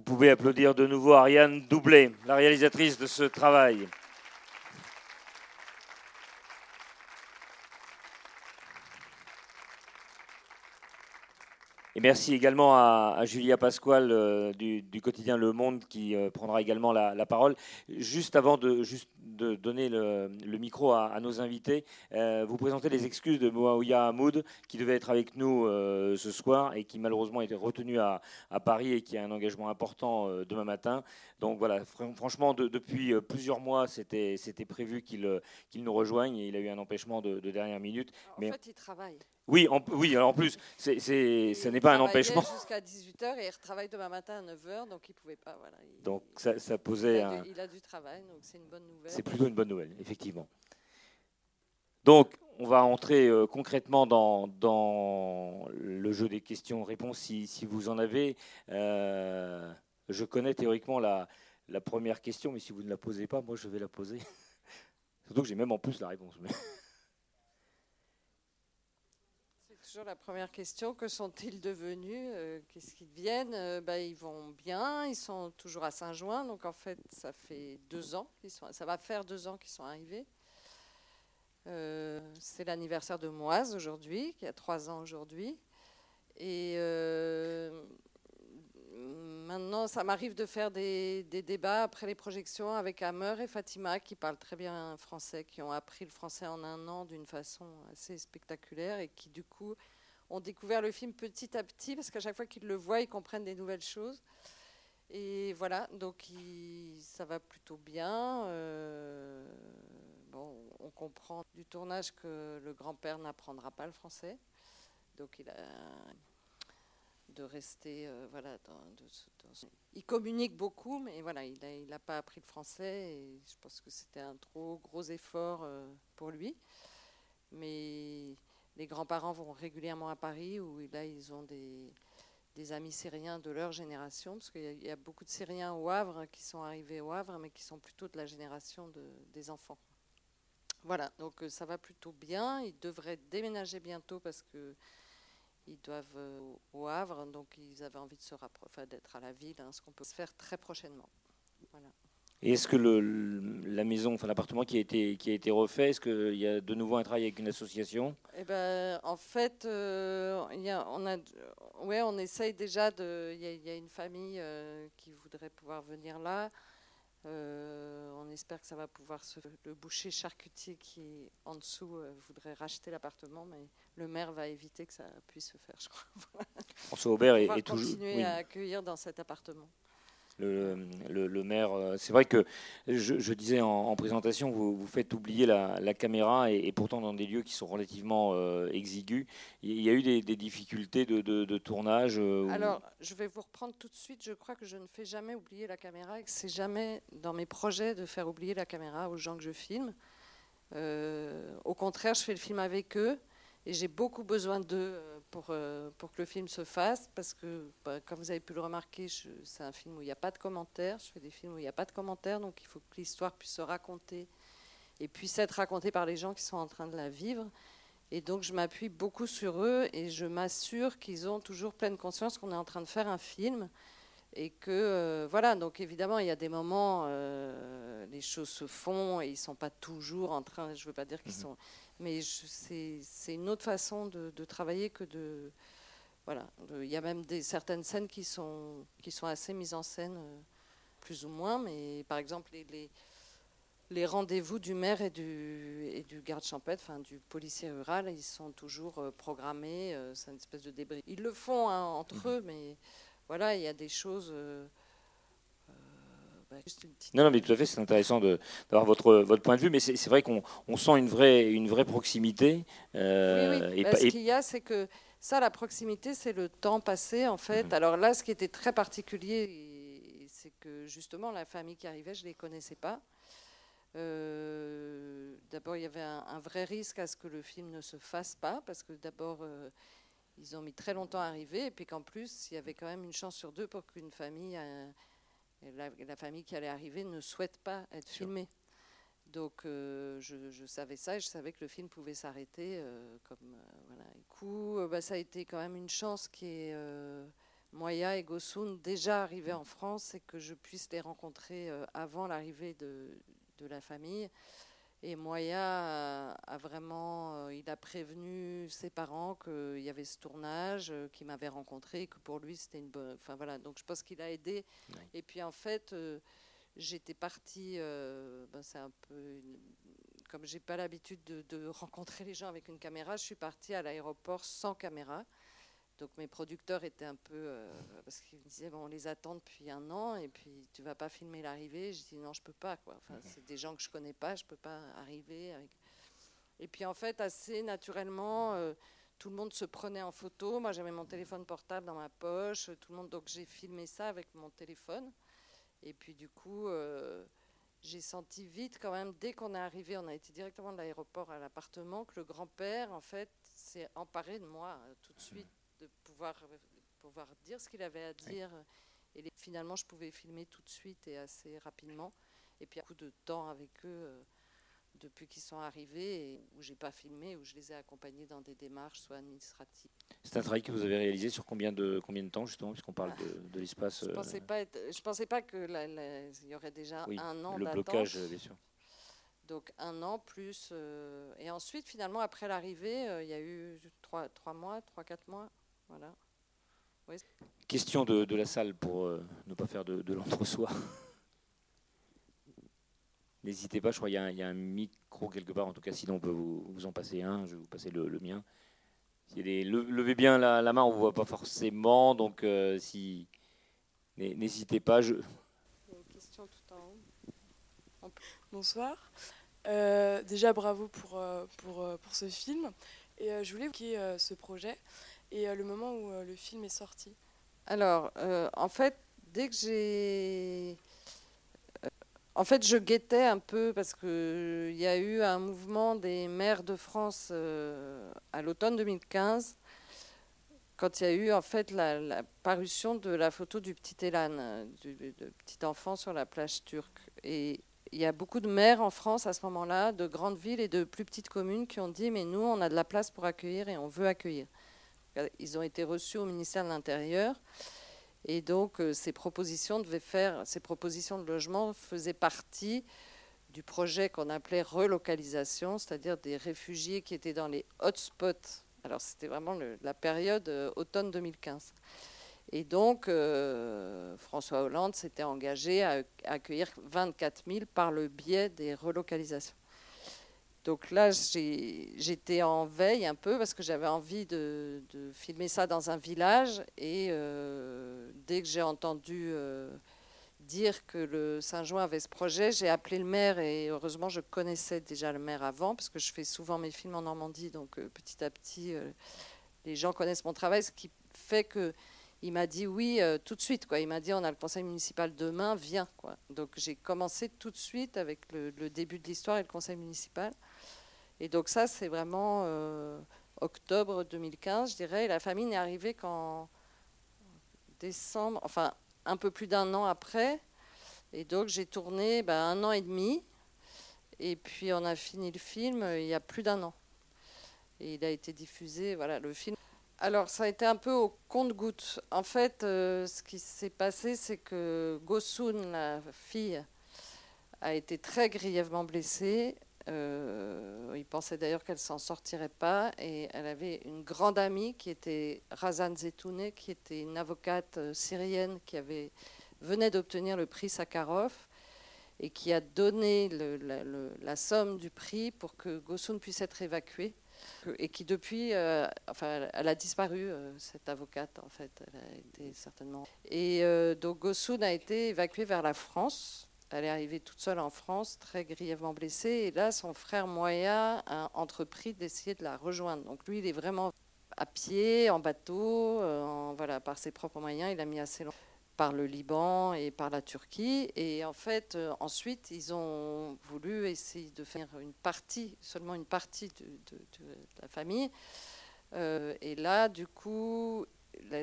Vous pouvez applaudir de nouveau Ariane Doublé, la réalisatrice de ce travail. Et merci également à, Julia Pasquale euh, du, quotidien Le Monde qui euh, prendra également la, parole. Juste avant de, juste de donner le, micro à, nos invités, euh, vous présentez les excuses de Moaouya Hamoud qui devait être avec nous ce soir et qui malheureusement était retenu à, Paris et qui a un engagement important demain matin. Donc voilà, franchement, depuis plusieurs mois, c'était prévu qu'il nous rejoigne et il a eu un empêchement de, dernière minute. En fait, il travaille. Oui, en, oui, en plus, c'est, ce n'est pas un empêchement. jusqu'à 18h et il retravaille demain matin à 9h, donc il ne pouvait pas. Voilà, donc ça, ça posait il a, un... du, il a du travail, donc c'est une bonne nouvelle. C'est plutôt une bonne nouvelle, effectivement. Donc, on va entrer euh, concrètement dans, dans, le jeu des questions-réponses si, si, vous en avez. Euh, je connais théoriquement la, la, première question, mais si vous ne la posez pas, moi je vais la poser. Surtout que j'ai même en plus la réponse. Mais toujours la première question. Que sont-ils devenus euh, Qu'est-ce qu'ils deviennent euh, bah, Ils vont bien, ils sont toujours à Saint-Jouin. Donc en fait, ça fait deux ans, sont, ça va faire deux ans qu'ils sont arrivés. Euh, c'est l'anniversaire de Moise aujourd'hui, qui a trois ans aujourd'hui. Et Maintenant, ça m'arrive de faire des, débats après les projections avec Hammer et Fatima, qui parlent très bien français, qui ont appris le français en un an d'une façon assez spectaculaire et qui, du coup, ont découvert le film petit à petit, parce qu'à chaque fois qu'ils le voient, ils comprennent des nouvelles choses. Et voilà, donc ça va plutôt bien. Euh, bon, on comprend du tournage que le grand-père n'apprendra pas le français. Donc il a de rester euh, il communique beaucoup mais voilà il n'a il a pas appris le français et je pense que c'était un trop gros effort euh, pour lui. Mais les grands-parents vont régulièrement à Paris où là ils ont des, amis syriens de leur génération parce qu'il y, a beaucoup de Syriens au Havre qui sont arrivés au Havre mais qui sont plutôt de la génération de, des enfants. Voilà donc euh, ça va plutôt bien. Ils devraient déménager bientôt parce que ils doivent euh, au Havre, donc ils avaient envie de se rapprocher, d'être à la ville, hein, ce qu'on peut se faire très prochainement. Et est-ce que le, la maison, enfin l'appartement qui a été qui a été refait, est-ce qu'il y a de nouveau un travail avec une association? Eh ben, en fait, euh, y a, on a, ouais, on essaye déjà de. Il y, a une famille euh, qui voudrait pouvoir venir là. Euh, on espère que ça va pouvoir se. Le boucher charcutier qui est en dessous euh, voudrait racheter l'appartement, mais le maire va éviter que ça puisse se faire, je crois. François Aubert est, est toujours. continuer à accueillir dans cet appartement le, maire. Euh, c'est vrai que je, disais en, présentation, vous, faites oublier la, caméra et, pourtant dans des lieux qui sont relativement euh, exigus. Il y a eu des, difficultés de, tournage euh, Alors, je vais vous reprendre tout de suite. Je crois que je ne fais jamais oublier la caméra et que c'est jamais dans mes projets de faire oublier la caméra aux gens que je filme. au contraire, je fais le film avec eux. Et j'ai beaucoup besoin d'eux euh, pour, euh, pour que le film se fasse, parce que, bah, comme vous avez pu le remarquer, c'est un film où il n'y a pas de commentaires. Je fais des films où il n'y a pas de commentaires, donc il faut que l'histoire puisse se raconter et puisse être racontée par les gens qui sont en train de la vivre. Et donc je m'appuie beaucoup sur eux et je m'assure qu'ils ont toujours pleine conscience qu'on est en train de faire un film et que euh, voilà donc évidemment il y a des moments les choses se font et ils sont pas toujours en train je veux pas dire qu'ils mhm. sont mais c'est une autre façon de, travailler que de. Voilà. Il y a même des, certaines scènes qui sont, qui sont assez mises en scène, euh, plus ou moins. Mais par exemple, les, les, rendez-vous du maire et du, et du garde champêtre, enfin du policier rural, ils sont toujours euh, programmés. Euh, c'est une espèce de débris. Ils le font hein, entre mmh. eux, mais voilà, il y a des choses. Non, non, mais tout à fait, c'est intéressant d'avoir votre, votre point de vue, mais c'est vrai qu'on sent une vraie, une vraie proximité. Euh, oui, oui. Bah, ce qu'il y a, c'est que ça, la proximité, c'est le temps passé, en fait. Mhm. Alors là, ce qui était très particulier, c'est que justement, la famille qui arrivait, je ne les connaissais pas. Euh, d'abord, il y avait un, vrai risque à ce que le film ne se fasse pas, parce que d'abord, euh, ils ont mis très longtemps à arriver, et puis qu'en plus, il y avait quand même une chance sur deux pour qu'une famille la, famille qui allait arriver ne souhaite pas être filmée. Donc euh, je, savais ça et je savais que le film pouvait s'arrêter. Euh, comme euh, voilà. Du coup, bah, ça a été quand même une chance qui est Moya et Gossoun déjà arrivés en France et que je puisse les rencontrer avant l'arrivée de, de, la famille. Et Moya a, vraiment, il a prévenu ses parents qu'il y avait ce tournage, qu'il m'avait rencontré, que pour lui c'était une bonne. Enfin voilà, donc je pense qu'il a aidé. Et puis en fait, j'étais partie. Ben, c'est un peu comme j'ai pas l'habitude de, rencontrer les gens avec une caméra, je suis partie à l'aéroport sans caméra. Donc mes producteurs étaient un peu euh, parce qu'ils me disaient bon on les attend depuis un an et puis tu vas pas filmer l'arrivée. Je dis non je peux pas quoi. Enfin c'est des gens que je connais pas, je peux pas arriver. Avec... Et puis en fait assez naturellement euh, tout le monde se prenait en photo. Moi j'avais mon téléphone portable dans ma poche. Tout le monde donc j'ai filmé ça avec mon téléphone. Et puis du coup euh, j'ai senti vite quand même, dès qu'on est arrivé, on a été directement de l'aéroport à l'appartement, que le grand-père, en fait, s'est emparé de moi euh, tout de suite, de pouvoir, pouvoir dire ce qu'il avait à dire. Et finalement, je pouvais filmer tout de suite et assez rapidement. Et puis, beaucoup de temps avec eux. Euh, depuis qu'ils sont arrivés, et où j'ai pas filmé, où je les ai accompagnés dans des démarches, soit administratives. C'est un travail que vous avez réalisé sur combien de, combien de temps, justement, puisqu'on parle de, de l'espace Je ne pensais, pas je pensais pas qu'il y aurait déjà un an Le blocage, bien sûr. Donc un an plus. Euh, et ensuite, finalement, après l'arrivée, euh, il y a eu trois, trois mois, trois, quatre mois. Voilà. Question de, de, la salle pour euh, ne pas faire de, de l'entre-soi. N'hésitez pas, je crois qu'il y, a un micro quelque part, en tout cas, sinon on peut vous, en passer un, je vais vous passer le, mien. Si levez bien la, main, on ne vous voit pas forcément, donc euh, si n'hésitez pas. Je... Il y a une question tout en haut. Bonsoir. Euh, déjà, bravo pour, pour, pour ce film. Et je voulais évoquer ce projet et le moment où le film est sorti. Alors, en fait, dès que j'ai en fait, je guettais un peu parce qu'il euh, y a eu un mouvement des maires de France euh, à l'automne 2015, quand il y a eu en fait la, parution de la photo du petit Elan, euh, du, petit enfant sur la plage turque. Et il y a beaucoup de maires en France à ce moment-là, de grandes villes et de plus petites communes, qui ont dit mais nous, on a de la place pour accueillir et on veut accueillir. Ils ont été reçus au ministère de l'Intérieur. Et donc, euh, ces propositions devaient faire, ces propositions de logement faisaient partie du projet qu'on appelait relocalisation, c'est-à-dire des réfugiés qui étaient dans les hotspots. Alors, c'était vraiment la période euh, automne 2015. Et donc, euh, François Hollande s'était engagé à accueillir 24 000 par le biais des relocalisations. Donc là, j'étais en veille un peu parce que j'avais envie de, filmer ça dans un village. Et euh, dès que j'ai entendu euh, dire que le Saint-Jean avait ce projet, j'ai appelé le maire. Et heureusement, je connaissais déjà le maire avant parce que je fais souvent mes films en Normandie. Donc euh, petit à petit, les gens connaissent mon travail, ce qui fait que il m'a dit oui tout de suite. Quoi. Il m'a dit on a le conseil municipal demain, viens. Quoi. Donc j'ai commencé tout de suite avec le, début de l'histoire et le conseil municipal. Et donc ça, c'est vraiment euh, octobre 2015, je dirais. La famille n'est arrivée qu'en décembre, enfin un peu plus d'un an après. Et donc j'ai tourné ben, un an et demi. Et puis on a fini le film euh, il y a plus d'un an. Et il a été diffusé, voilà, le film. Alors ça a été un peu au compte-goutte. En fait, euh, ce qui s'est passé, c'est que Gosun, la fille, a été très grièvement blessée. Euh, il pensait d'ailleurs qu'elle s'en sortirait pas. Et elle avait une grande amie qui était Razan Zetoune, qui était une avocate euh, syrienne qui avait, venait d'obtenir le prix Sakharov et qui a donné la, somme du prix pour que Gossoun puisse être évacué. Et qui depuis, euh, enfin, elle a disparu, cette avocate en fait, elle a été certainement. Et donc Gossoun a été évacué vers la France elle est arrivée toute seule en France, très grièvement blessée. Et là, son frère Moya a entrepris d'essayer de la rejoindre. Donc lui, il est vraiment à pied, en bateau, euh, voilà, par ses propres moyens. Il a mis assez longtemps par le Liban et par la Turquie. Et en fait, euh, ensuite, ils ont voulu essayer de faire une partie, seulement une partie de, la famille. Euh, et là, du coup,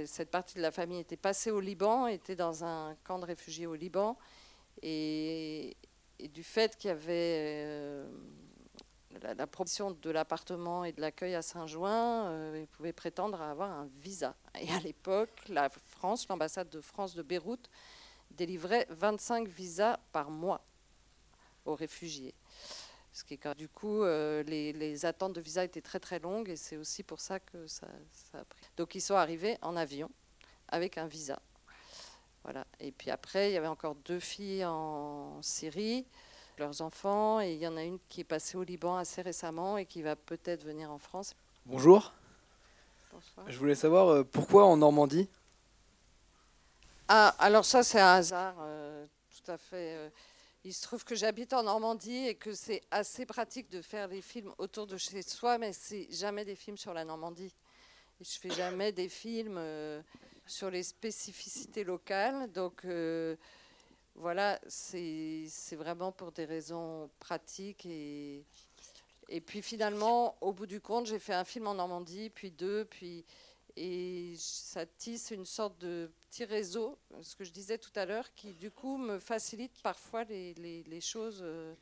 cette partie de la famille était passée au Liban, était dans un camp de réfugiés au Liban. Et, du fait qu'il y avait euh, la, proposition de l'appartement et de l'accueil à Saint-Jouin, ils pouvaient prétendre à avoir un visa. Et à l'époque, la France, l'ambassade de France de Beyrouth, délivrait 25 visas par mois aux réfugiés. Ce qui est, du coup, euh, les, attentes de visa étaient très très longues et c'est aussi pour ça que ça, ça, a pris. Donc ils sont arrivés en avion avec un visa. Voilà. Et puis après, il y avait encore deux filles en Syrie leurs enfants. Et il y en a une qui est passée au Liban assez récemment et qui va peut-être venir en France. Bonjour. Je voulais savoir euh, pourquoi en Normandie? Ah, alors ça, c'est un hasard, euh, tout à fait. Euh. Il se trouve que j'habite en Normandie et que c'est assez pratique de faire les films autour de chez soi, mais c'est jamais des films sur la Normandie. Et je fais jamais des films sur les spécificités locales. Donc, voilà, c'est vraiment pour des raisons pratiques. Et, et puis finalement, au bout du compte, j'ai fait un film en Normandie, puis deux, puis et ça tisse une sorte de petit réseau, ce que je disais tout à l'heure, qui du coup me facilite parfois les, choses euh,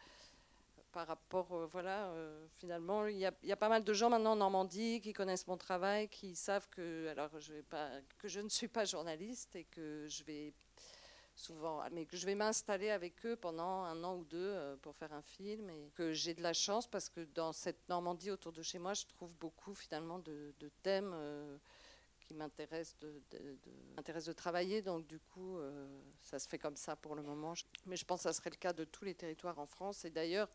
par rapport, euh, voilà, euh, finalement, il y, a, pas mal de gens maintenant en Normandie qui connaissent mon travail, qui savent que, alors je que je ne suis pas journaliste et que je vais souvent, mais que je vais m'installer avec eux pendant un an ou deux euh, pour faire un film et que j'ai de la chance parce que dans cette Normandie autour de chez moi, je trouve beaucoup finalement de, thèmes euh, qui m'intéressent de, de, travailler. Donc du coup, euh, ça se fait comme ça pour le moment. Mais je pense que ça serait le cas de tous les territoires en France. Et d'ailleurs,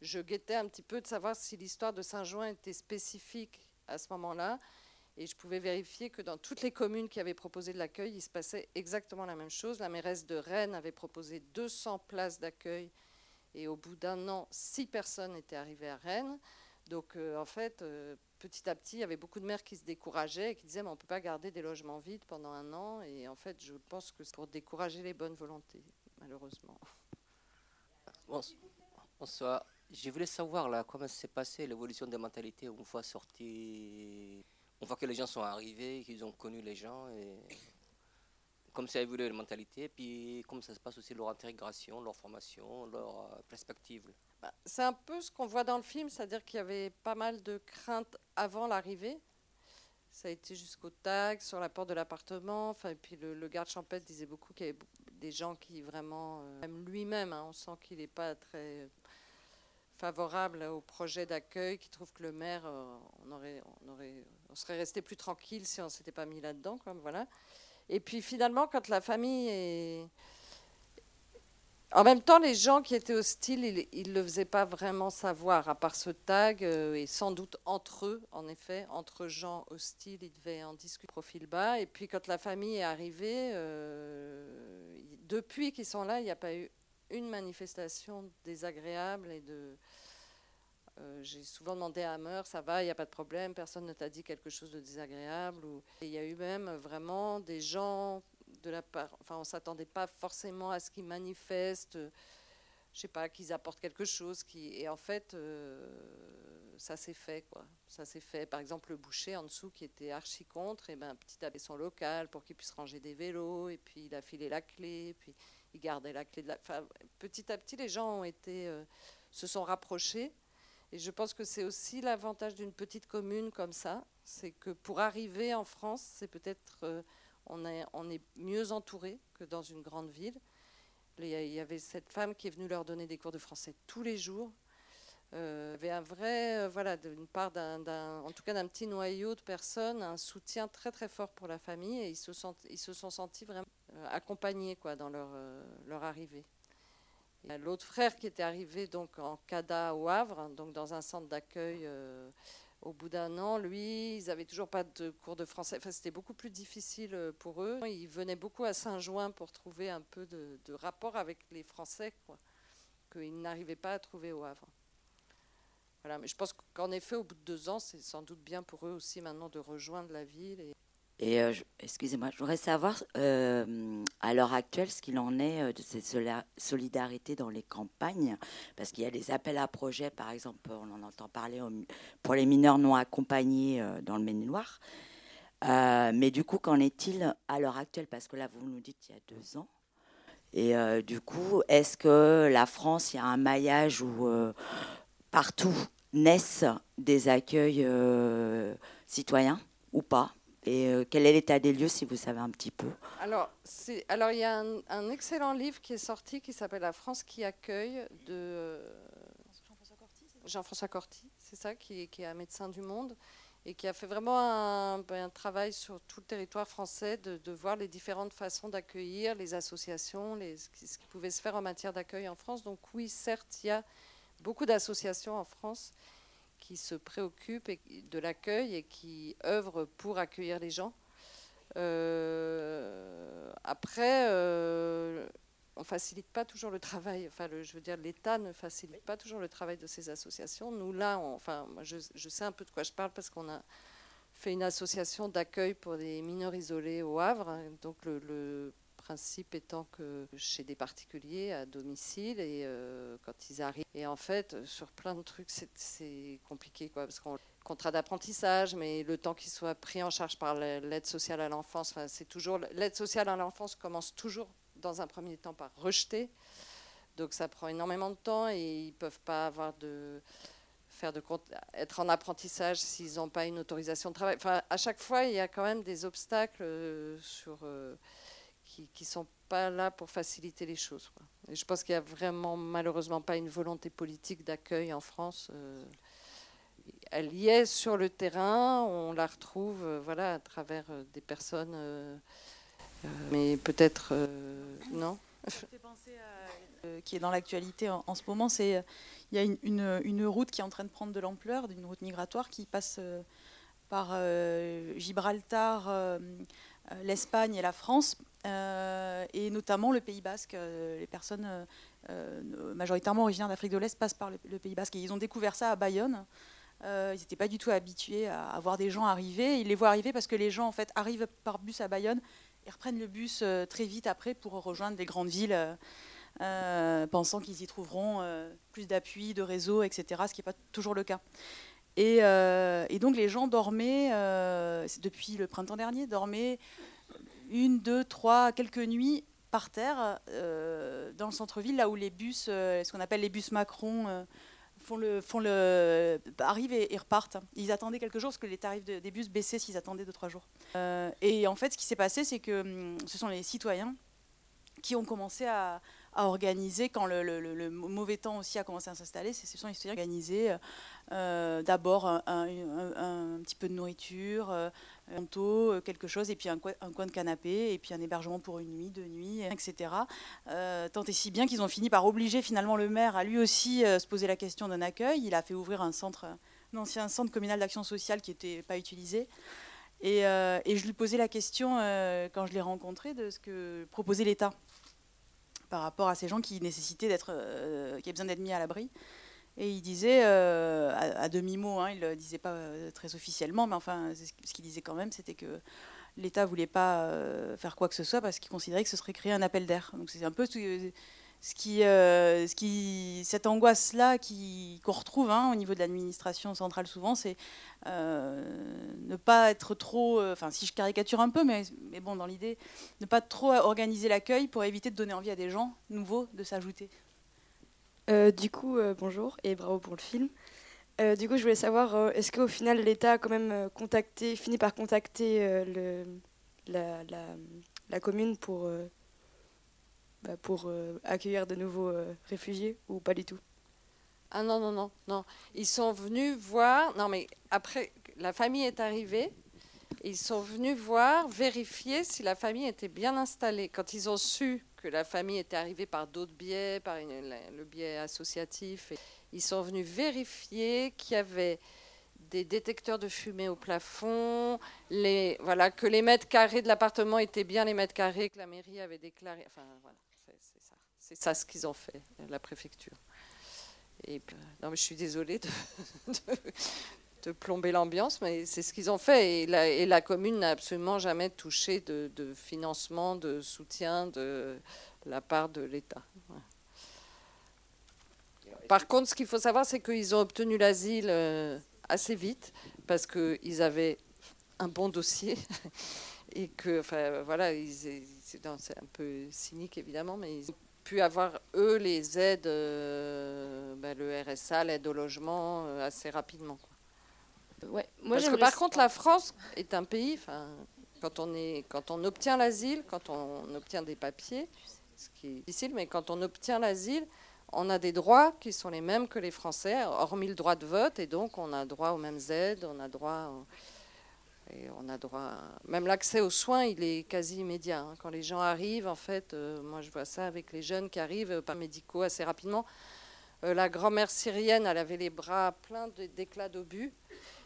je guettais un petit peu de savoir si l'histoire de Saint-Jouin était spécifique à ce moment-là. Et je pouvais vérifier que dans toutes les communes qui avaient proposé de l'accueil, il se passait exactement la même chose. La mairesse de Rennes avait proposé 200 places d'accueil et au bout d'un an, 6 personnes étaient arrivées à Rennes. Donc euh, en fait, euh, petit à petit, il y avait beaucoup de maires qui se décourageaient et qui disaient mais on ne peut pas garder des logements vides pendant un an. Et en fait, je pense que c'est pour décourager les bonnes volontés, malheureusement. Bonsoir. Je voulais savoir là comment s'est passée l'évolution des mentalités une fois sorti on voit que les gens sont arrivés, qu'ils ont connu les gens, et comme ça a évolué la mentalité, puis comment ça se passe aussi leur intégration, leur formation, leur euh, perspective. Bah, c'est un peu ce qu'on voit dans le film, c'est-à-dire qu'il y avait pas mal de craintes avant l'arrivée. Ça a été jusqu'au tag, sur la porte de l'appartement. Enfin, puis le, garde champêtre disait beaucoup qu'il y avait des gens qui vraiment, euh, même lui-même, hein, on sent qu'il n'est pas très favorable au projet d'accueil, qui trouve que le maire, euh, on, aurait, on serait resté plus tranquille si on ne s'était pas mis là-dedans. Voilà. Et puis finalement, quand la famille est... En même temps, les gens qui étaient hostiles, ils ne le faisaient pas vraiment savoir, à part ce tag, euh, et sans doute entre eux, en effet, entre gens hostiles, ils devaient en discuter profil bas. Et puis quand la famille est arrivée, euh, depuis qu'ils sont là, il n'y a pas eu une manifestation désagréable et. Euh, j'ai souvent demandé à Hammer, ça va, il n'y a pas de problème, personne ne t'a dit quelque chose de désagréable. Ou... il y a eu même vraiment des gens de la part. Enfin, on s'attendait pas forcément à ce qu'ils manifestent, je sais pas, qu'ils apportent quelque chose. Qui... Et en fait, euh, ça s'est fait, quoi. Ça s'est fait. Par exemple, le boucher en dessous qui était archi contre, et ben, petit petit son local pour qu'il puisse ranger des vélos, et puis il a filé la clé, puis ils gardaient la clé de la. Enfin, petit à petit, les gens ont été, euh, se sont rapprochés. Et je pense que c'est aussi l'avantage d'une petite commune comme ça, c'est que pour arriver en France, c'est peut-être euh, on, est, mieux entouré que dans une grande ville. Il y avait cette femme qui est venue leur donner des cours de français tous les jours. Euh, avait un vrai, voilà, d'une part d'un, en tout cas d'un petit noyau de personnes, un soutien très très fort pour la famille et ils se, sont, ils se sont sentis vraiment euh, accompagnés quoi, dans leur, euh, arrivée. L'autre frère qui était arrivé donc en CADA au Havre, donc dans un centre d'accueil euh, au bout d'un an, lui, ils n'avaient toujours pas de cours de français. Enfin, c'était beaucoup plus difficile pour eux. Ils venaient beaucoup à Saint-Jouin pour trouver un peu de, rapport avec les Français, quoi, qu'ils n'arrivaient pas à trouver au Havre. Voilà, mais je pense qu'en effet, au bout de deux ans, c'est sans doute bien pour eux aussi maintenant de rejoindre la ville. Et euh, excusez-moi, je voudrais savoir euh, à l'heure actuelle ce qu'il en est euh, de cette solidarité dans les campagnes, parce qu'il y a des appels à projets, par exemple, on en entend parler pour les mineurs non accompagnés dans le Maine-et-Loire. mais du coup, qu'en est-il à l'heure actuelle? Parce que là, vous nous dites il y a deux ans. Et du coup, est-ce que la France, il y a un maillage où partout naissent des accueils citoyens ou pas? Et quel est l'état des lieux, si vous savez un petit peu? Alors, alors il y a un, excellent livre qui est sorti qui s'appelle La France qui accueille de Jean-François Corti, c'est ça, qui, est un médecin du monde et qui a fait vraiment un, ben, travail sur tout le territoire français de, voir les différentes façons d'accueillir, les associations, ce qui pouvait se faire en matière d'accueil en France. Donc oui, certes, il y a beaucoup d'associations en France qui se préoccupent de l'accueil et qui œuvrent pour accueillir les gens. Euh, après, euh, on facilite pas toujours le travail. Enfin, je veux dire, l'État ne facilite pas toujours le travail de ces associations. Nous, là, enfin, moi, je, sais un peu de quoi je parle parce qu'on a fait une association d'accueil pour des mineurs isolés au Havre. Donc, le, principe étant que chez des particuliers à domicile et euh, quand ils arrivent. Et en fait, sur plein de trucs, c'est compliqué, quoi, parce qu'on contrat d'apprentissage, mais le temps qu'il soit pris en charge par l'aide sociale à l'enfance, enfin, c'est toujours l'aide sociale à l'enfance commence toujours dans un premier temps par rejeter. Donc ça prend énormément de temps et ils peuvent pas avoir de faire de être en apprentissage s'ils n'ont pas une autorisation de travail. Enfin, à chaque fois, il y a quand même des obstacles euh, sur, euh, qui ne sont pas là pour faciliter les choses. Je pense qu'il n'y a vraiment malheureusement pas une volonté politique d'accueil en France. Euh, elle y est sur le terrain, on la retrouve voilà, à travers des personnes euh, mais peut-être euh, non. Euh, qui est dans l'actualité en, ce moment, c'est il y a une, une, route qui est en train de prendre de l'ampleur, une route migratoire qui passe par Gibraltar, l'Espagne et la France, et notamment le Pays Basque. les personnes majoritairement originaires d'Afrique de l'Est passent par le, Pays Basque et ils ont découvert ça à Bayonne. ils n'étaient pas du tout habitués à, à voir des gens arriver. Ils les voient arriver parce que les gens en fait arrivent par bus à Bayonne ils reprennent le bus euh, très vite après pour rejoindre des grandes villes, euh, euh, pensant qu'ils y trouveront plus d'appui, de réseau, etc., ce qui n'est pas toujours le cas. Et, donc les gens dormaient, depuis le printemps dernier, dormaient une, deux, trois, quelques nuits par terre dans le centre-ville, là où les bus, ce qu'on appelle les bus Macron, arrivent et, repartent. Ils attendaient quelque chose, parce que les tarifs des bus baissaient s'ils attendaient 2-3 jours. Euh, et en fait, ce qui s'est passé, c'est que hum, ce sont les citoyens qui ont commencé à, à organiser, quand le, mauvais temps aussi a commencé à s'installer, ce sont les citoyens euh, d'abord un, petit peu de nourriture, euh, un manteau, quelque chose, et puis un, coin, de canapé, et puis un hébergement pour une nuit, deux nuits, etc. Euh, tant et si bien qu'ils ont fini par obliger finalement le maire à lui aussi se poser la question d'un accueil. Il a fait ouvrir un centre, un ancien centre communal d'action sociale qui n'était pas utilisé. Et, je lui posais la question, quand je l'ai rencontré, de ce que proposait l'État par rapport à ces gens qui nécessitaient d'être, euh, qui besoin d'être mis à l'abri. Et il disait, euh, à, demi-mot, hein, il ne le disait pas euh, très officiellement, mais enfin, ce qu'il disait quand même, c'était que l'État ne voulait pas faire quoi que ce soit parce qu'il considérait que ce serait créer un appel d'air. Donc c'est un peu euh, ce qui, cette angoisse-là qu'on retrouve hein, au niveau de l'administration centrale souvent, c'est euh, ne pas être trop, euh, enfin si je caricature un peu, mais, bon dans l'idée, ne pas trop organiser l'accueil pour éviter de donner envie à des gens nouveaux de s'ajouter. du coup, bonjour et bravo pour le film. du coup, je voulais savoir, est-ce qu'au final l'État a quand même contacté, fini par contacter la, commune pour bah, pour euh, accueillir de nouveaux euh, réfugiés ou pas du tout? Ah non, non, non, non. Ils sont venus voir. Non, mais après, la famille est arrivée. Ils sont venus voir, vérifier si la famille était bien installée. Quand ils ont su que la famille était arrivée par d'autres biais, par le biais associatif, ils sont venus vérifier qu'il y avait des détecteurs de fumée au plafond, que les mètres carrés de l'appartement étaient bien les mètres carrés que la mairie avait déclarés. Enfin, voilà. C'est ça ce qu'ils ont fait, la préfecture. Et non, mais je suis désolée de, plomber l'ambiance, mais c'est ce qu'ils ont fait. Et la, commune n'a absolument jamais touché de, financement, de soutien de la part de l'État. Par contre, ce qu'il faut savoir, c'est qu'ils ont obtenu l'asile euh, assez vite parce qu'ils avaient un bon dossier et que, enfin, voilà, c'est un peu cynique évidemment, mais ils pu avoir, eux, les aides, ben, le RSA, l'aide au logement, assez rapidement. Ouais. Moi, Parce que par contre, la France est un pays, quand on, est, quand on obtient l'asile, quand on obtient des papiers, ce qui est difficile, mais quand on obtient l'asile, on a des droits qui sont les mêmes que les Français, hormis le droit de vote, et donc on a droit aux mêmes aides, on a droit, on a droit, même l'accès aux soins, il est quasi immédiat. Hein. Quand les gens arrivent, en fait, euh, moi je vois ça avec les jeunes qui arrivent, euh, pas médicaux assez rapidement. Euh, la grand-mère syrienne, elle avait les bras pleins d'éclats d'obus,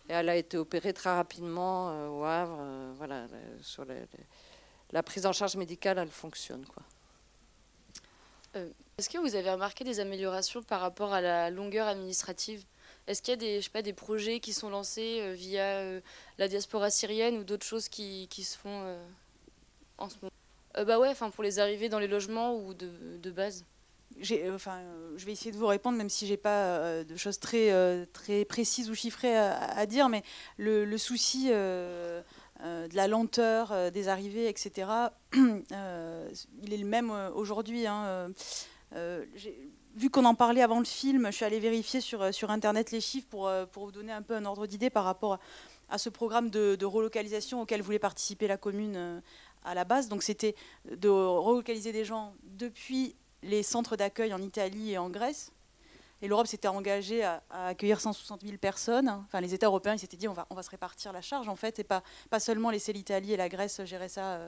et elle a été opérée très rapidement au Havre. voilà, sur la prise en charge médicale, elle fonctionne, quoi. Est-ce que vous avez remarqué des améliorations par rapport à la longueur administrative? Est-ce qu'il y a des, je sais pas, des projets qui sont lancés euh, via euh, la diaspora syrienne ou d'autres choses qui, qui, se font euh, en ce moment? Bah ouais, enfin pour les arrivées dans les logements ou de, de base enfin, je vais essayer de vous répondre, même si j'ai pas de choses très, très précises ou chiffrées à, dire, mais le, souci de la lenteur des arrivées, etc., il est le même aujourd'hui. Hein, vu qu'on en parlait avant le film, je suis allée vérifier sur, euh, sur Internet les chiffres pour, euh, pour vous donner un peu un ordre d'idée par rapport à ce programme de, relocalisation auquel voulait participer la commune à la base. Donc c'était de relocaliser des gens depuis les centres d'accueil en Italie et en Grèce. Et l'Europe s'était engagée à, accueillir 160 000 personnes. Enfin, les États européens s'étaient dit on va, on va se répartir la charge en fait, et pas, pas seulement laisser l'Italie et la Grèce gérer ça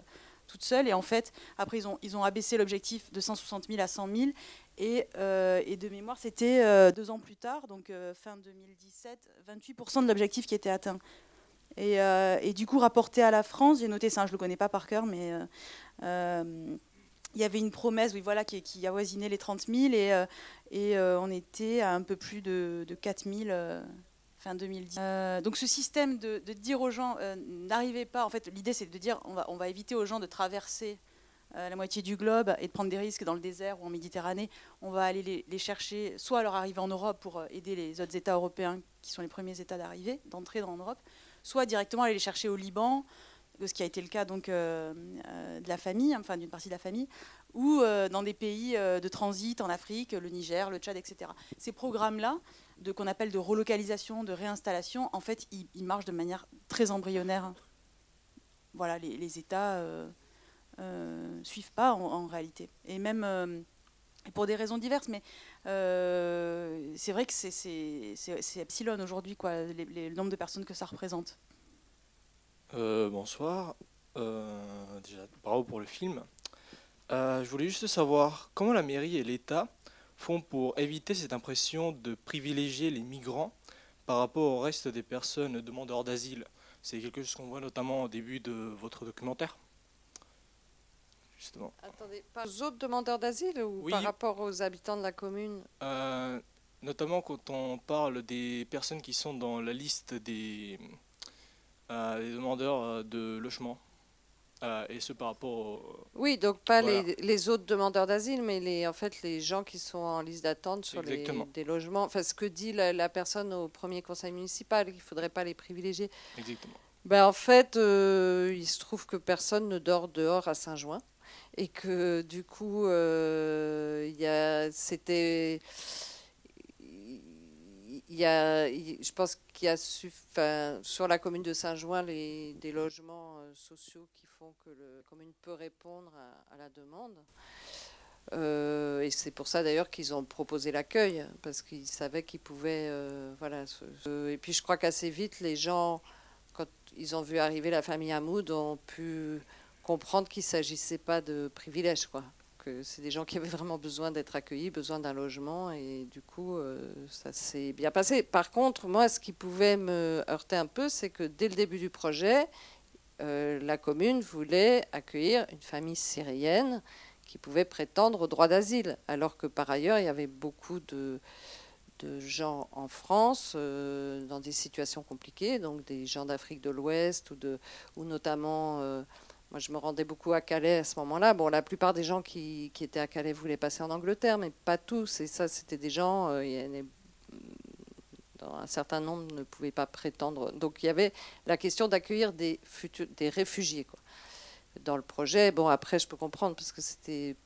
toute seule. Et en fait, après, ils ont, ils ont abaissé l'objectif de 160 000 à 100 000. Et, euh, et de mémoire, c'était euh, deux ans plus tard, donc euh, fin 2017, 28% de l'objectif qui était atteint. Et, du coup, rapporté à la France, j'ai noté ça, je ne le connais pas par cœur, mais il y avait une promesse qui, avoisinait les 30 000 et, et on était à un peu plus de, de 4 000 fin 2010. Euh, donc ce système de, dire aux gens, euh, n'arrivez pas, en fait l'idée c'est de dire on va, éviter aux gens de traverser euh, la moitié du globe et de prendre des risques dans le désert ou en Méditerranée. On va aller les, chercher, soit à leur arrivée en Europe pour aider les autres États européens qui sont les premiers États d'arrivée, d'entrée dans l'Europe, soit directement aller les chercher au Liban, ce qui a été le cas donc de la famille, enfin d'une partie de la famille, ou dans des pays de transit en Afrique, le Niger, le Tchad, etc. Ces programmes-là, de qu'on appelle de relocalisation, de réinstallation, en fait, ils, marchent de manière très embryonnaire. Voilà, les, États euh, euh, suivent pas en, réalité. Et même euh, pour des raisons diverses, mais c'est vrai que c'est epsilon aujourd'hui, quoi, le nombre de personnes que ça représente. bonsoir. déjà, bravo pour le film. je voulais juste savoir comment la mairie et l'État font pour éviter cette impression de privilégier les migrants par rapport au reste des personnes demandeurs d'asile. C'est quelque chose qu'on voit notamment au début de votre documentaire. Justement. Attendez, par aux autres demandeurs d'asile ou par rapport aux habitants de la commune? Euh, Notamment quand on parle des personnes qui sont dans la liste des, euh, des demandeurs euh, de logement. Euh, et ce par rapport Oui, donc pas les, les, autres demandeurs d'asile, mais les, en fait les gens qui sont en liste d'attente sur les, des logements. Enfin, ce que dit la, personne au premier conseil municipal, qu'il ne faudrait pas les privilégier. Exactement. Ben, en fait, euh, il se trouve que personne ne dort dehors à Saint-Join. Et que du coup, euh, c'était il y a, je pense qu'il y a sur la commune de Saint-Join des logements euh, sociaux qui font que la commune peut répondre à, la demande. Euh, et c'est pour ça d'ailleurs qu'ils ont proposé l'accueil, parce qu'ils savaient qu'ils pouvaient. Euh, voilà, et puis je crois qu'assez vite, les gens, quand ils ont vu arriver la famille Hamoud, ont pu comprendre qu'il ne s'agissait pas de privilèges. Quoi c'est des gens qui avaient vraiment besoin d'être accueillis, besoin d'un logement, et du coup, euh, ça s'est bien passé. Par contre, moi, ce qui pouvait me heurter un peu, c'est que dès le début du projet, euh, la commune voulait accueillir une famille syrienne qui pouvait prétendre au droit d'asile, alors que par ailleurs, il y avait beaucoup de, gens en France euh, dans des situations compliquées, donc des gens d'Afrique de l'Ouest ou, ou notamment moi, je me rendais beaucoup à Calais à ce moment-là. Bon, la plupart des gens qui, étaient à Calais voulaient passer en Angleterre, mais pas tous. Et ça, c'était des gens, euh, un certain nombre ne pouvaient pas prétendre. Donc, il y avait la question d'accueillir des, des réfugiés. Quoi. Dans le projet, bon, après, je peux comprendre, parce que c'était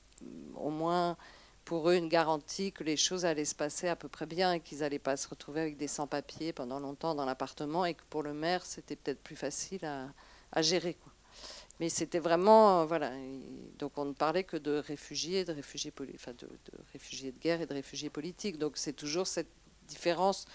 au moins pour eux une garantie que les choses allaient se passer à peu près bien et qu'ils n'allaient pas se retrouver avec des sans-papiers pendant longtemps dans l'appartement et que pour le maire, c'était peut-être plus facile à, gérer. Mais c'était vraiment, voilà. Donc on ne parlait que de réfugiés, de réfugiés, enfin de, réfugiés de guerre et de réfugiés politiques. Donc c'est toujours cette différence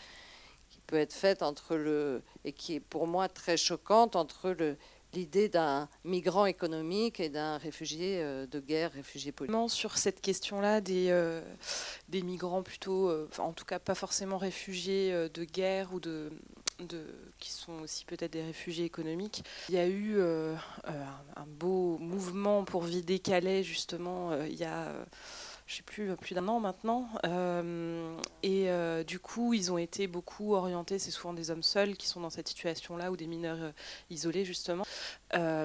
qui peut être faite entre le et qui est pour moi très choquante entre le l'idée d'un migrant économique et d'un réfugié euh, de guerre, réfugié politique. Sur cette question-là des, euh, des migrants plutôt, euh, en tout cas pas forcément réfugiés de guerre ou de, qui sont aussi peut-être des réfugiés économiques, il y a eu un beau mouvement pour vider Calais justement il y a je sais plus, plus d'un an maintenant. Euh, et euh, du coup, ils ont été beaucoup orientés, c'est souvent des hommes seuls qui sont dans cette situation-là, ou des mineurs euh, isolés, justement.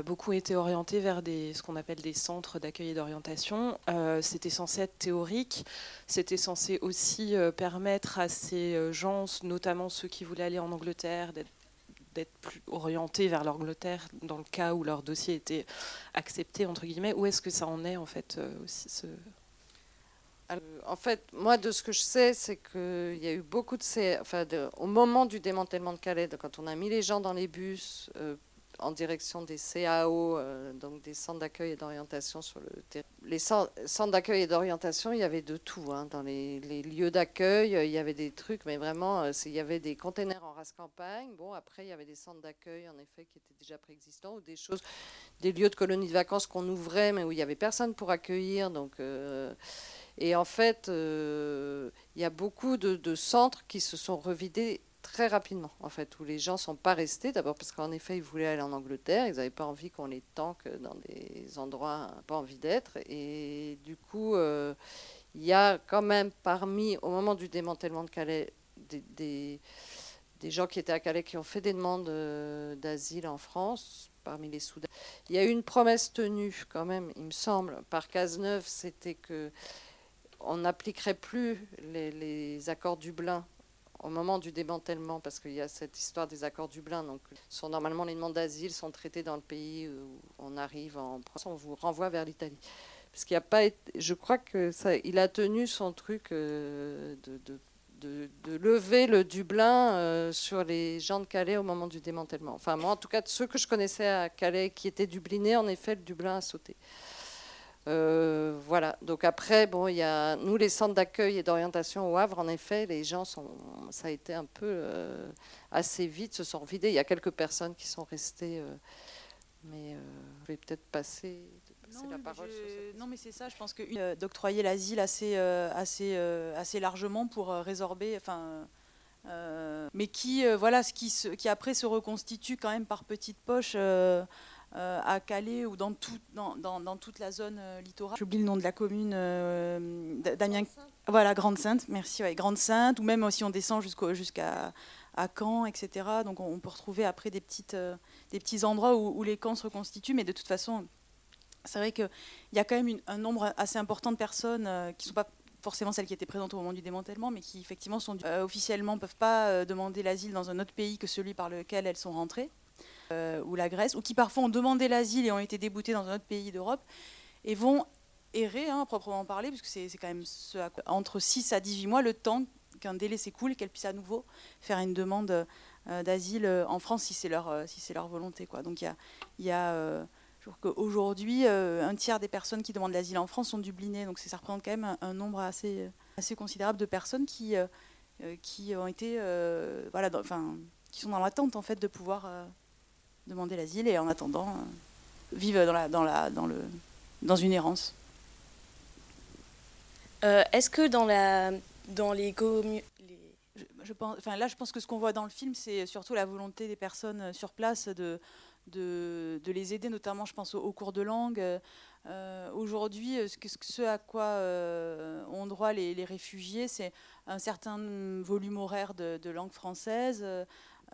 beaucoup ont été orientés vers des, ce qu'on appelle des centres d'accueil et d'orientation. c'était censé être théorique, c'était censé aussi permettre à ces gens, notamment ceux qui voulaient aller en Angleterre, d'être d'être plus orientés vers l'Angleterre dans le cas où leur dossier était accepté entre guillemets. Où est-ce que ça en est en fait aussi ce, en fait, moi, de ce que je sais, c'est qu'il y a eu beaucoup de. Enfin, au moment du démantèlement de Calais, quand on a mis les gens dans les bus euh, en direction des CAO, euh, donc des centres d'accueil et d'orientation sur le terrain. Les centres d'accueil et d'orientation, il y avait de tout. Hein. Dans les, lieux d'accueil, il y avait des trucs, mais vraiment, euh, il y avait des containers en race campagne. Bon, après, il y avait des centres d'accueil, en effet, qui étaient déjà préexistants, ou des choses, des lieux de colonies de vacances qu'on ouvrait, mais où il n'y avait personne pour accueillir. Donc. Et en fait, euh, il y a beaucoup de, centres qui se sont revidés très rapidement, en fait, où les gens ne sont pas restés. D'abord parce qu'en effet, ils voulaient aller en Angleterre, ils n'avaient pas envie qu'on les tanque dans des endroits pas envie d'être. Et du coup, euh, il y a quand même parmi, au moment du démantèlement de Calais, des, des, gens qui étaient à Calais qui ont fait des demandes euh, d'asile en France, parmi les Soudanais. Il y a eu une promesse tenue quand même, il me semble, par Cazeneuve, c'était que on n'appliquerait plus les, accords Dublin au moment du démantèlement, parce qu'il y a cette histoire des accords Dublin. Donc, sont, normalement, les demandes d'asile sont traitées dans le pays où on arrive en on vous renvoie vers l'Italie. Parce qu'il a pas je crois que ça, il a tenu son truc euh, de, lever le Dublin euh, sur les gens de Calais au moment du démantèlement. Enfin, moi, en tout cas, ceux que je connaissais à Calais qui étaient dublinés, en effet, le Dublin a sauté. Euh, voilà. Donc après, bon, il y a nous les centres d'accueil et d'orientation au Havre. En effet, les gens sont, ça a été un peu euh, assez vite, se sont vidés. Il y a quelques personnes qui sont restées, euh, mais je vais peut-être passer. Non, la parole non, mais c'est ça. Je pense que d'octroyer l'asile assez, assez, assez largement pour résorber, enfin. mais qui, voilà, ce qui, qui après se reconstitue quand même par petites poches euh, à Calais ou dans, tout, dans, dans, toute la zone euh, littorale. J'oublie le nom de la commune, euh, Damien. Voilà, Grande Sainte, merci, ouais, Grande Sainte, ou même si on descend jusqu'à à Caen, etc. Donc on, peut retrouver après des, petites, des petits endroits où, les camps se reconstituent, mais de toute façon, c'est vrai qu'il y a quand même un nombre assez important de personnes qui ne sont pas forcément celles qui étaient présentes au moment du démantèlement, mais qui effectivement sont officiellement ne peuvent pas demander l'asile dans un autre pays que celui par lequel elles sont rentrées. Euh, ou la Grèce, ou qui parfois ont demandé l'asile et ont été déboutés dans un autre pays d'Europe, et vont errer, hein, proprement parler, puisque c'est quand même entre 6 à 18 mois, le temps qu'un délai s'écoule et qu'elles puissent à nouveau faire une demande euh, d'asile euh, en France si c'est leur, si leur volonté. Quoi. Donc il y a, y a qu'aujourd'hui, un tiers des personnes qui demandent l'asile en France sont dublinées, donc ça représente quand même un, nombre assez, assez considérable de personnes qui, qui ont été, voilà, qui sont dans l'attente en fait de pouvoir demander l'asile et en attendant euh, vivent dans, la, dans, la, dans, le, dans une errance. Euh, est-ce que dans, la, dans les communes... Je, pense, enfin, là, je pense que ce qu'on voit dans le film, c'est surtout la volonté des personnes euh, sur place de, de, de les aider, notamment, je pense, aux, cours de langue. Aujourd'hui, ce, ce, à quoi ont droit les, les réfugiés, c'est un certain volume horaire de, de langue française,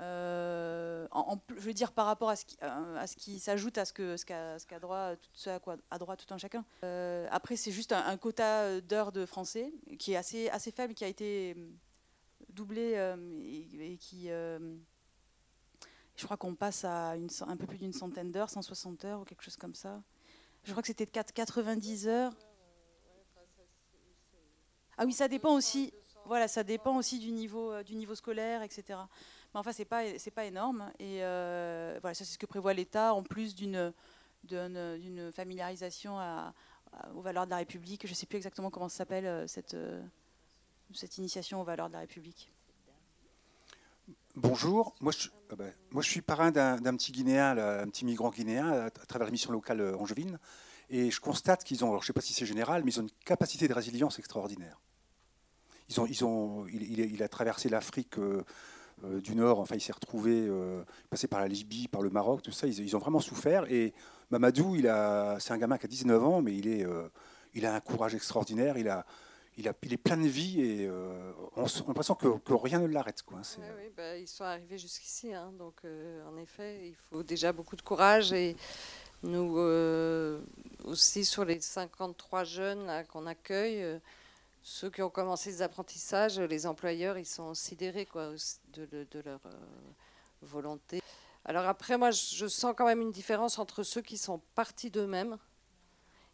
euh, je veux dire par rapport à ce qui, euh, ce s'ajoute à ce qu'a ce qu droit, tout, à quoi a droit tout un chacun. Euh, après, c'est juste un, quota d'heures de français qui est assez, faible, qui a été doublé et, qui. je crois qu'on passe à un peu plus d'une centaine d'heures, 160 heures ou quelque chose comme ça. Je crois que c'était 90 heures. Ah oui, ça dépend aussi. Voilà, ça dépend aussi du niveau, du niveau scolaire, etc. Enfin, c'est pas, c'est pas énorme. Et voilà, ça c'est ce que prévoit l'État, en plus d'une, familiarisation aux valeurs de la République. Je ne sais plus exactement comment s'appelle cette, cette initiation aux valeurs de la République. Bonjour, moi je, ben, moi je suis parrain d'un petit Guinéen, un petit migrant guinéen à, travers la mission locale euh, angevine, et je constate qu'ils ont, alors je ne sais pas si c'est général, mais ils ont une capacité de résilience extraordinaire. Ils ont, ils ont, il, a traversé l'Afrique euh, euh, du Nord, enfin il s'est retrouvé, passé par la Libye, par le Maroc, tout ça, ils, ont vraiment souffert. Et Mamadou, c'est un gamin qui a 19 ans, mais il, est, il a un courage extraordinaire, il a, il, est plein de vie et euh, on, a l'impression que, rien ne l'arrête. Quoi. oui, bah, ils sont arrivés jusqu'ici, hein, donc euh, en effet, il faut déjà beaucoup de courage et nous euh, aussi sur les 53 jeunes qu'on accueille, ceux qui ont commencé les apprentissages, les employeurs, ils sont sidérés quoi, de, leur volonté. Alors après, moi, je sens quand même une différence entre ceux qui sont partis d'eux-mêmes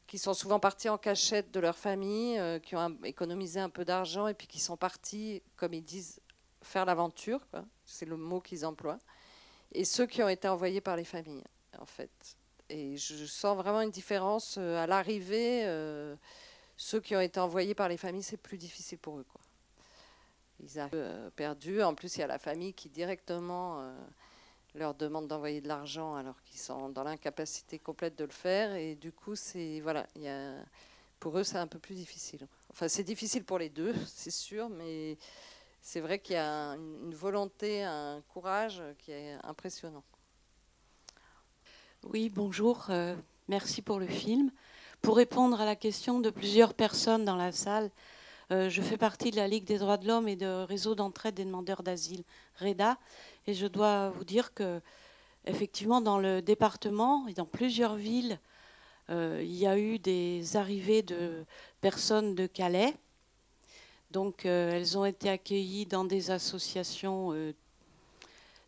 qui sont souvent partis en cachette de leur famille, euh, qui ont économisé un peu d'argent et puis qui sont partis, comme ils disent, faire l'aventure, c'est le mot qu'ils emploient, et ceux qui ont été envoyés par les familles, en fait. Et je sens vraiment une différence euh, à l'arrivée. Euh, ceux qui ont été envoyés par les familles, c'est plus difficile pour eux. Ils arrivent perdus. En plus, il y a la famille qui directement leur demande d'envoyer de l'argent alors qu'ils sont dans l'incapacité complète de le faire. Et du coup, c'est voilà, pour eux, c'est un peu plus difficile. Enfin, c'est difficile pour les deux, c'est sûr, mais c'est vrai qu'il y a une volonté, un courage qui est impressionnant. Oui, bonjour. Euh, merci pour le film. Pour répondre à la question de plusieurs personnes dans la salle, euh, je fais partie de la Ligue des droits de l'homme et de réseau d'entraide des demandeurs d'asile, REDA. Et je dois vous dire que, effectivement, dans le département et dans plusieurs villes, euh, il y a eu des arrivées de personnes de Calais. Donc, euh, elles ont été accueillies dans des associations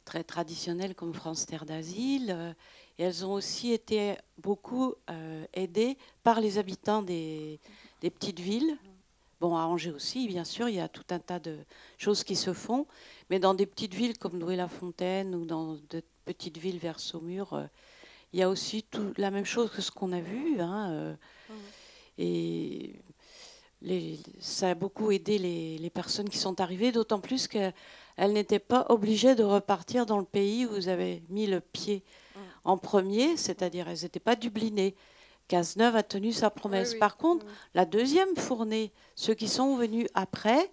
très traditionnelles comme France Terre d'Asile. Et elles ont aussi été beaucoup aidées par les habitants des petites villes Bon, à Angers aussi, bien sûr, il y a tout un tas de choses qui se font, mais dans des petites villes comme Douai-la-Fontaine ou dans de petites villes vers Saumur, euh, il y a aussi tout, la même chose que ce qu'on a vu. Hein, euh, mmh. Et ça a beaucoup aidé les, personnes qui sont arrivées, d'autant plus qu'elles n'étaient pas obligées de repartir dans le pays où vous avez mis le pied. En premier, c'est-à-dire elles n'étaient pas dublinées. Cazeneuve a tenu sa promesse. Par contre, la deuxième fournée, ceux qui sont venus après,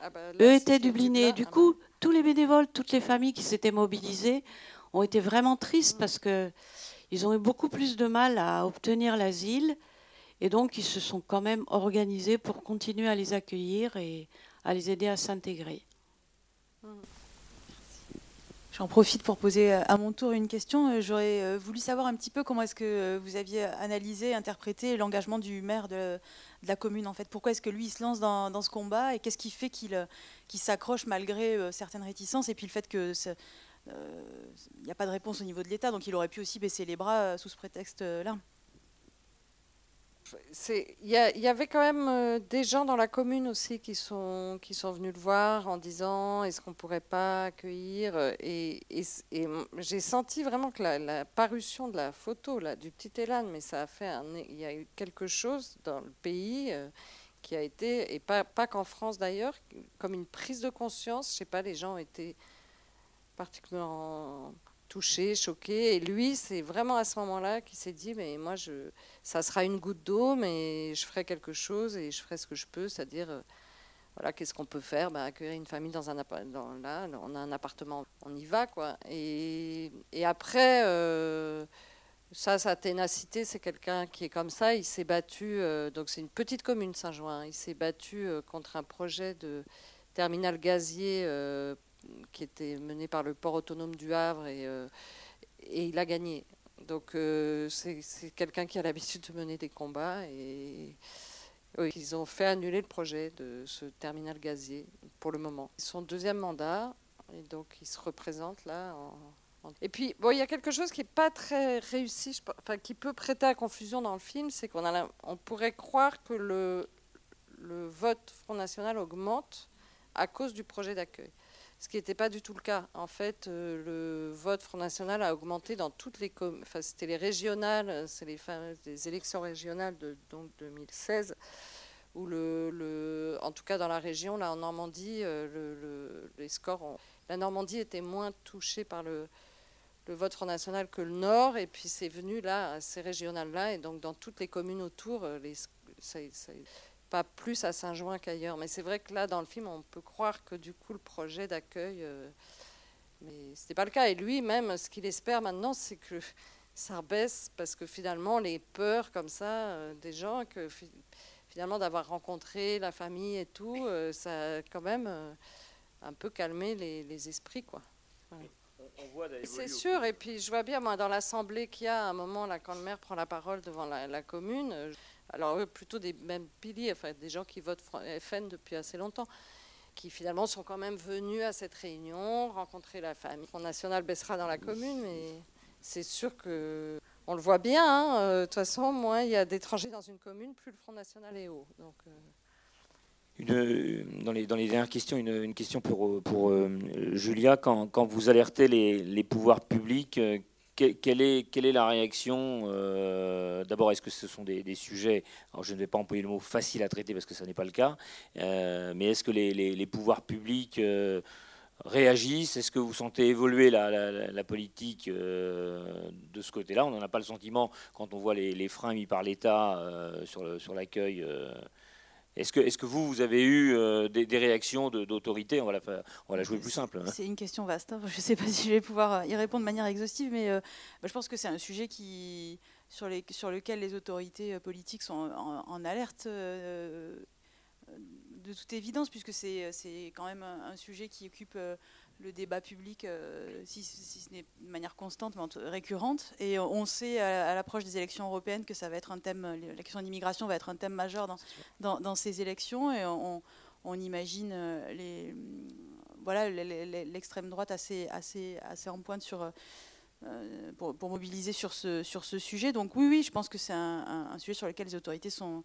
ah bah eux étaient dublinés. Du coup, tous les bénévoles, toutes les familles qui s'étaient mobilisées ont été vraiment tristes parce que ils ont eu beaucoup plus de mal à obtenir l'asile et donc ils se sont quand même organisés pour continuer à les accueillir et à les aider à s'intégrer. Mmh. J'en profite pour poser euh, à mon tour une question. Euh, j'aurais euh, voulu savoir un petit peu comment est-ce que vous aviez analysé, interprété l'engagement du maire de, la commune. En fait, pourquoi est-ce que lui il se lance dans, ce combat et qu'est-ce qui fait qu'il s'accroche malgré certaines réticences et puis le fait que il n'y a pas de réponse au niveau de l'État, donc il aurait pu aussi baisser les bras sous ce prétexte-là? Il y, avait quand même euh, des gens dans la commune aussi qui sont, qui sont venus le voir en disant est-ce qu'on pourrait pas accueillir euh, et, j'ai senti vraiment que la, parution de la photo là, du petit Elan, mais ça a fait il y a eu quelque chose dans le pays euh, qui a été, et pas, pas qu'en France d'ailleurs, comme une prise de conscience. Je sais pas, les gens ont été particulièrement touché, choqué. Et lui, c'est vraiment à ce moment-là qu'il s'est dit, mais moi, je, ça sera une goutte d'eau, mais je ferai quelque chose et je ferai ce que je peux, c'est-à-dire, euh, voilà, qu'est-ce qu'on peut faire? Bah, Accueillir une famille dans un appartement. Là, on a un appartement, on y va, quoi. Et, après, euh, ça, sa ténacité, c'est quelqu'un qui est comme ça. Il s'est battu, euh, donc c'est une petite commune, Saint-Jouin. Il s'est battu contre un projet de terminal gazier qui était mené par le port autonome du Havre et, euh, il a gagné. Donc euh, c'est quelqu'un qui a l'habitude de mener des combats et ils ont fait annuler le projet de ce terminal gazier pour le moment. Son deuxième mandat et donc il se représente là. Et puis bon, il y a quelque chose qui n'est pas très réussi, enfin qui peut prêter à confusion dans le film, c'est qu'on on pourrait croire que le vote Front National augmente à cause du projet d'accueil. Ce qui n'était pas du tout le cas. En fait, euh, le vote Front National a augmenté dans toutes les communes. Enfin, c'était les régionales, c'est les, les, élections régionales de donc 2016, où le, en tout cas dans la région, là en Normandie, euh, les scores, la Normandie était moins touchée par le, vote Front National que le Nord, et puis c'est venu là, ces régionales-là, et donc dans toutes les communes autour, euh, les, pas plus à Saint-Jouin qu'ailleurs. Mais c'est vrai que là, dans le film, on peut croire que du coup, le projet d'accueil, euh, mais ce n'était pas le cas. Et lui, même, ce qu'il espère maintenant, c'est que ça rebaisse, parce que finalement, les peurs comme ça euh, des gens, que finalement, d'avoir rencontré la famille et tout, ça a quand même un peu calmé les, esprits, quoi. C'est sûr, et puis je vois bien, moi, dans l'assemblée qu'il y a, à un moment, là, quand le maire prend la parole devant la, commune, alors plutôt des mêmes piliers, enfin, des gens qui votent FN depuis assez longtemps, qui finalement sont quand même venus à cette réunion, rencontrer la famille. Le Front National baissera dans la commune, mais c'est sûr que on le voit bien. Hein, euh, de toute façon, moins il y a d'étrangers dans une commune, plus le Front National est haut. Donc, euh, dans, les, dernières questions, une, question pour, euh, Julia. Quand, vous alertez les pouvoirs publics, euh, quelle, est, la réaction euh, D'abord, est-ce que ce sont des, sujets, je ne vais pas employer le mot facile à traiter parce que ce n'est pas le cas, mais est-ce que les, pouvoirs publics réagissent? Est-ce que vous sentez évoluer la, politique de ce côté-là? On n'en a pas le sentiment quand on voit les, freins mis par l'État sur l'accueil. Est-ce que, vous, vous avez eu euh, des, réactions d'autorité? On, va la, on va la jouer plus simple. Hein. C'est une question vaste. Hein. Je ne sais pas si je vais pouvoir euh, y répondre de manière exhaustive, mais euh, bah, je pense que c'est un sujet qui, sur, les, sur, lequel les autorités politiques sont en, alerte de toute évidence, puisque c'est quand même un, sujet qui occupe le débat public, euh, si, ce n'est de manière constante, mais récurrente. Et on sait à, l'approche des élections européennes que ça va être un thème, la question de l'immigration va être un thème majeur dans, dans, ces élections. Et on, imagine euh, les, voilà, l'extrême droite assez, assez, assez en pointe sur, euh, pour, mobiliser sur ce, sur ce sujet. Donc oui, oui, je pense que c'est un, sujet sur lequel les autorités sont,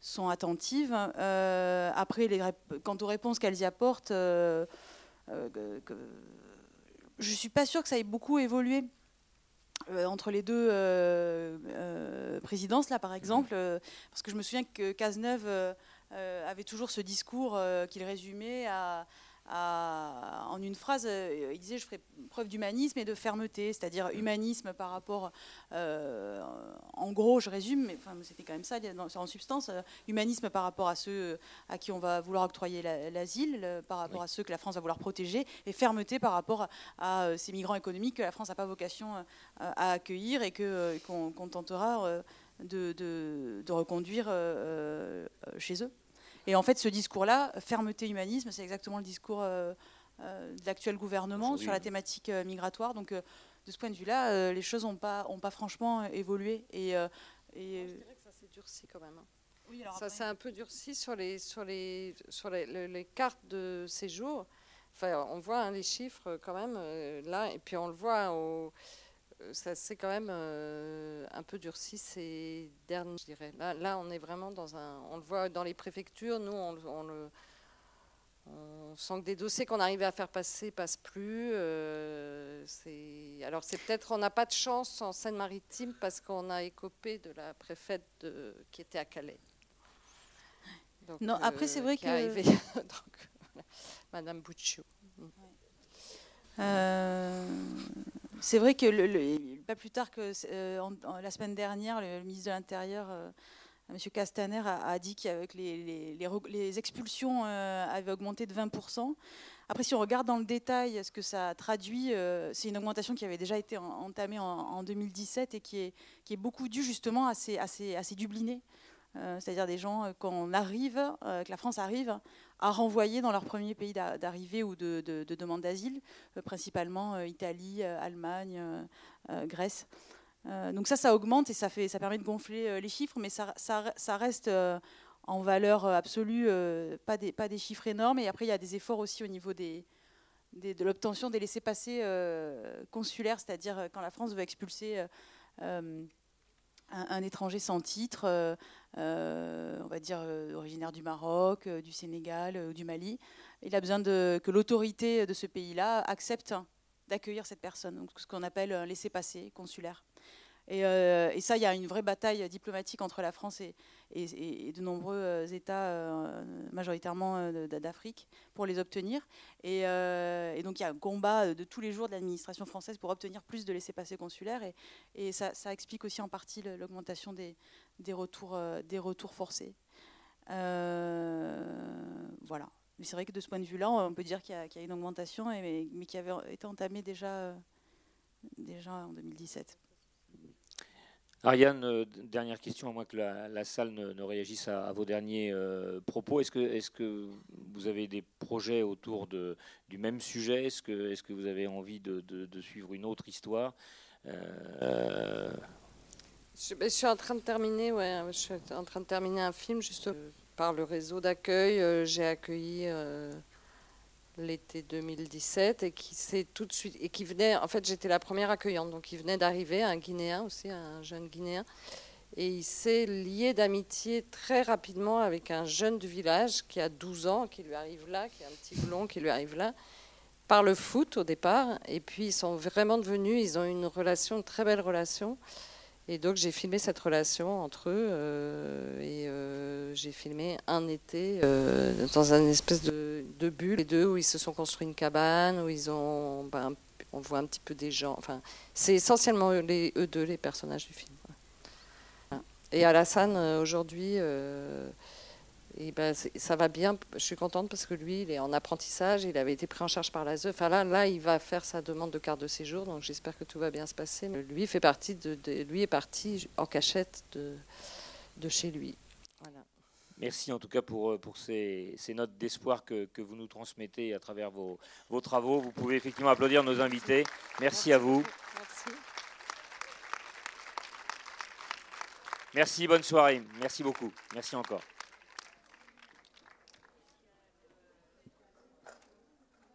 sont attentives. après, les, quant aux réponses qu'elles y apportent, euh, je ne suis pas sûre que ça ait beaucoup évolué. Euh, entre les deux euh, présidences, là, par exemple, parce que je me souviens que Cazeneuve avait toujours ce discours qu'il résumait à, en une phrase, euh, il disait je ferai preuve d'humanisme et de fermeté, c'est-à-dire humanisme par rapport, euh, en gros, je résume, mais enfin, c'était quand même ça en substance, euh, humanisme par rapport à ceux à qui on va vouloir octroyer l'asile, par rapport à ceux que la France va vouloir protéger, et fermeté par rapport à, ces migrants économiques que la France n'a pas vocation à accueillir et qu'on tentera de, de reconduire chez eux. Et en fait, ce discours-là, fermeté, humanisme, c'est exactement le discours euh, euh, de l'actuel gouvernement sur la thématique euh, migratoire. Donc, de ce point de vue-là, les choses n'ont pas, ont pas franchement évolué. Et, et je dirais que ça s'est durci quand même. Hein. Oui, alors ça s'est un peu durci sur les, sur les, sur les, cartes de séjour. Enfin, on voit hein, les chiffres quand même là, et puis on le voit au euh, ça s'est quand même euh, un peu durci ces derniers, je dirais. Là, là, on est vraiment dans un. On le voit dans les préfectures, nous, on, le. On sent que des dossiers qu'on arrivait à faire passer passent plus. Euh, alors c'est peut-être on n'a pas de chance en Seine-Maritime parce qu'on a écopé de la préfète de, qui était à Calais. non, après c'est vrai que arrivé, Madame Bouchou. Euh, c'est vrai que pas plus tard que euh, la semaine dernière, le, ministre de l'Intérieur, euh, M. Castaner, a, dit qu'avec les, expulsions avaient augmenté de 20%. Après, si on regarde dans le détail ce que ça traduit, c'est une augmentation qui avait déjà été entamée en, 2017 et qui est, beaucoup due justement à ces, à c'est-à-dire des gens, quand arrive, que la France arrive, à renvoyer dans leur premier pays d'arrivée ou de, demande d'asile, euh, principalement euh, Italie, euh, Allemagne, Grèce. donc ça, ça augmente et ça, fait, ça permet de gonfler les chiffres, mais ça, reste en valeur absolue pas, des, pas des chiffres énormes. Et après, il y a des efforts aussi au niveau de l'obtention des laissés-passer consulaires, c'est-à-dire quand la France veut expulser un, étranger sans titre, on va dire originaire du Maroc, du Sénégal ou du Mali. Il a besoin que l'autorité de ce pays-là accepte d'accueillir cette personne, donc ce qu'on appelle un laissez-passer consulaire. Euh, et, ça, il y a une vraie bataille diplomatique entre la France et, de nombreux euh, États, euh, majoritairement d'Afrique, pour les obtenir. Et, donc il y a un combat de tous les jours de l'administration française pour obtenir plus de laissés-passer consulaires. Et, ça, explique aussi en partie l'augmentation des, retours, des retours forcés. voilà. Mais c'est vrai que de ce point de vue-là, on peut dire qu'il y, a une augmentation, mais, mais qui avait été entamée déjà, déjà en 2017. Ariane, euh, dernière question, à moins que la, salle ne, réagisse à, vos derniers euh, propos. Est-ce que, est que, vous avez des projets autour du même sujet? Est-ce que, est que, vous avez envie de, suivre une autre histoire? Euh, je, suis en train de terminer, ouais, je suis en train de terminer un film juste par le réseau d'accueil. J'ai accueilli l'été 2017 et qui s'est tout de suite et qui venait en fait j'étais la première accueillante donc il venait d'arriver un Guinéen aussi un jeune Guinéen et il s'est lié d'amitié très rapidement avec un jeune du village qui a 12 ans qui lui arrive là qui est un petit blond qui lui arrive là par le foot au départ et puis ils sont vraiment devenus ils ont une relation une très belle relation et donc j'ai filmé cette relation entre eux euh, et euh, j'ai filmé un été euh, dans un espèce de, bulle, les deux où ils se sont construits une cabane, où ils ont, ben, on voit un petit peu des gens. Enfin, c'est essentiellement eux deux les personnages du film. Et Alassane aujourd'hui et ben, ça va bien. Je suis contente parce que lui, il est en apprentissage. Il avait été pris en charge par l'ASE. Enfin là, là, il va faire sa demande de carte de séjour. Donc j'espère que tout va bien se passer. Mais lui fait partie de, lui est parti en cachette de, de chez lui. Voilà. Merci en tout cas pour, pour ces, ces notes d'espoir que, que, vous nous transmettez à travers vos, vos, travaux. Vous pouvez effectivement applaudir nos invités. Merci, à vous. Merci. Merci, bonne soirée. Merci beaucoup. Merci encore.